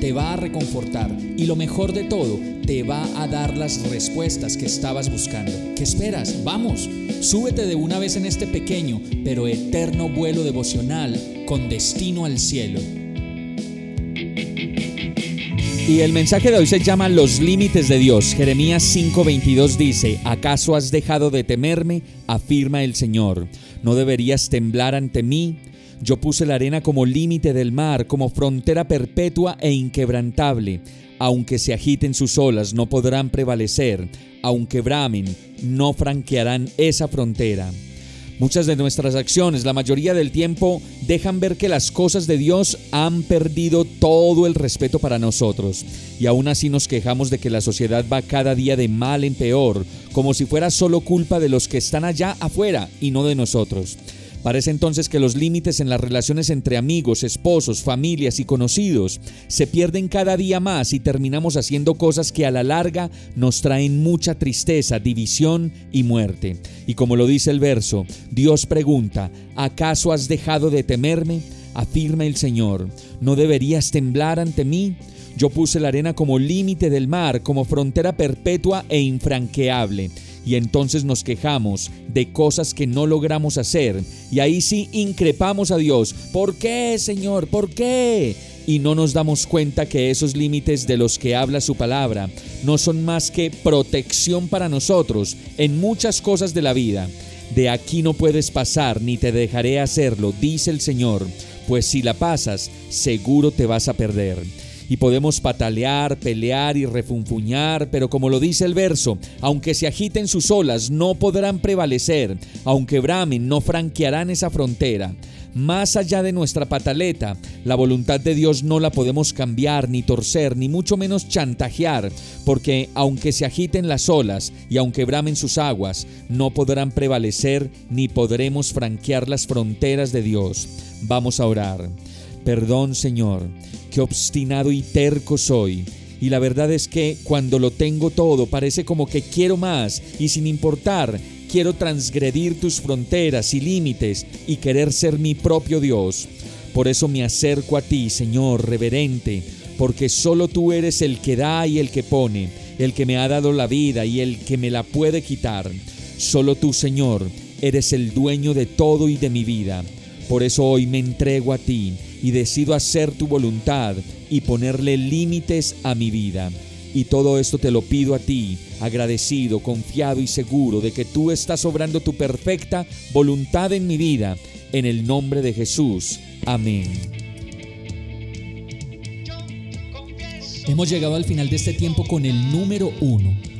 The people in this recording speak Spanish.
te va a reconfortar y lo mejor de todo, te va a dar las respuestas que estabas buscando. ¿Qué esperas? Vamos, súbete de una vez en este pequeño pero eterno vuelo devocional con destino al cielo. Y el mensaje de hoy se llama Los límites de Dios. Jeremías 5:22 dice, ¿acaso has dejado de temerme? afirma el Señor. ¿No deberías temblar ante mí? Yo puse la arena como límite del mar, como frontera perpetua e inquebrantable. Aunque se agiten sus olas, no podrán prevalecer. Aunque bramen, no franquearán esa frontera. Muchas de nuestras acciones, la mayoría del tiempo, dejan ver que las cosas de Dios han perdido todo el respeto para nosotros. Y aún así nos quejamos de que la sociedad va cada día de mal en peor, como si fuera solo culpa de los que están allá afuera y no de nosotros. Parece entonces que los límites en las relaciones entre amigos, esposos, familias y conocidos se pierden cada día más y terminamos haciendo cosas que a la larga nos traen mucha tristeza, división y muerte. Y como lo dice el verso, Dios pregunta, ¿acaso has dejado de temerme? Afirma el Señor, ¿no deberías temblar ante mí? Yo puse la arena como límite del mar, como frontera perpetua e infranqueable y entonces nos quejamos de cosas que no logramos hacer y ahí sí increpamos a Dios. ¿Por qué, Señor? ¿Por qué? Y no nos damos cuenta que esos límites de los que habla su palabra no son más que protección para nosotros en muchas cosas de la vida. De aquí no puedes pasar ni te dejaré hacerlo, dice el Señor, pues si la pasas, seguro te vas a perder y podemos patalear, pelear y refunfuñar, pero como lo dice el verso, aunque se agiten sus olas, no podrán prevalecer, aunque bramen, no franquearán esa frontera. Más allá de nuestra pataleta, la voluntad de Dios no la podemos cambiar, ni torcer, ni mucho menos chantajear, porque aunque se agiten las olas y aunque bramen sus aguas, no podrán prevalecer ni podremos franquear las fronteras de Dios. Vamos a orar. Perdón, Señor, qué obstinado y terco soy. Y la verdad es que cuando lo tengo todo parece como que quiero más y sin importar, quiero transgredir tus fronteras y límites y querer ser mi propio Dios. Por eso me acerco a ti, Señor, reverente, porque solo tú eres el que da y el que pone, el que me ha dado la vida y el que me la puede quitar. Solo tú, Señor, eres el dueño de todo y de mi vida. Por eso hoy me entrego a ti y decido hacer tu voluntad y ponerle límites a mi vida. Y todo esto te lo pido a ti, agradecido, confiado y seguro de que tú estás obrando tu perfecta voluntad en mi vida. En el nombre de Jesús. Amén. Hemos llegado al final de este tiempo con el número uno